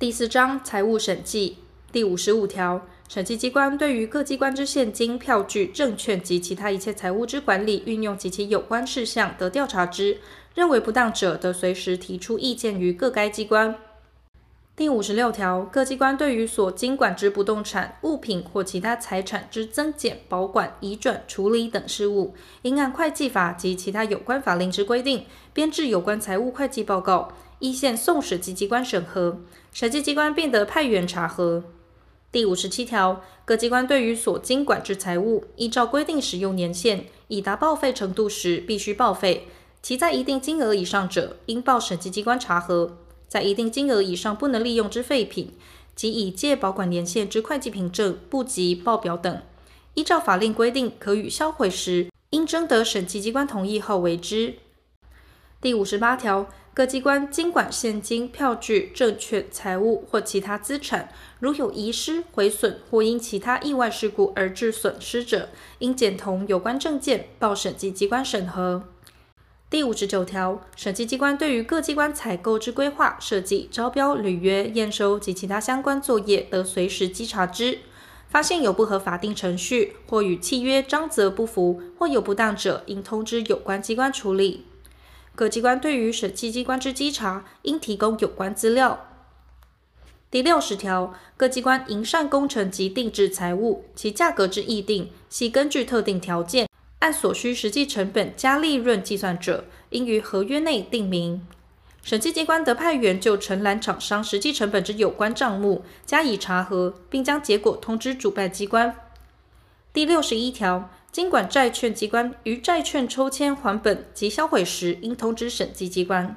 第四章财务审计第五十五条，审计机关对于各机关之现金、票据、证券及其他一切财务之管理、运用及其有关事项，得调查之，认为不当者，得随时提出意见于各该机关。第五十六条，各机关对于所经管之不动产、物品或其他财产之增减、保管、移转、处理等事务，应按会计法及其他有关法令之规定，编制有关财务会计报告，一线送审计机关审核。审计机关并得派员查核。第五十七条，各机关对于所经管之财物，依照规定使用年限，已达报废程度时，必须报废；其在一定金额以上者，应报审计机关查核。在一定金额以上不能利用之废品，及已借保管年限之会计凭证不及报表等，依照法令规定可予销毁时，应征得审计机关同意后为之。第五十八条，各机关经管现金、票据、证券、财物或其他资产，如有遗失、毁损或因其他意外事故而致损失者，应检同有关证件报审计机关审核。第五十九条，审计机关对于各机关采购之规划、设计、招标、履约、验收及其他相关作业，得随时稽查之。发现有不合法定程序，或与契约章则不符，或有不当者，应通知有关机关处理。各机关对于审计机关之稽查，应提供有关资料。第六十条，各机关营缮工程及定制财物，其价格之议定，系根据特定条件。按所需实际成本加利润计算者，应于合约内定明。审计机关得派员就承揽厂商实际成本之有关账目加以查核，并将结果通知主办机关。第六十一条，经管债券机关于债券抽签还本及销毁时，应通知审计机关。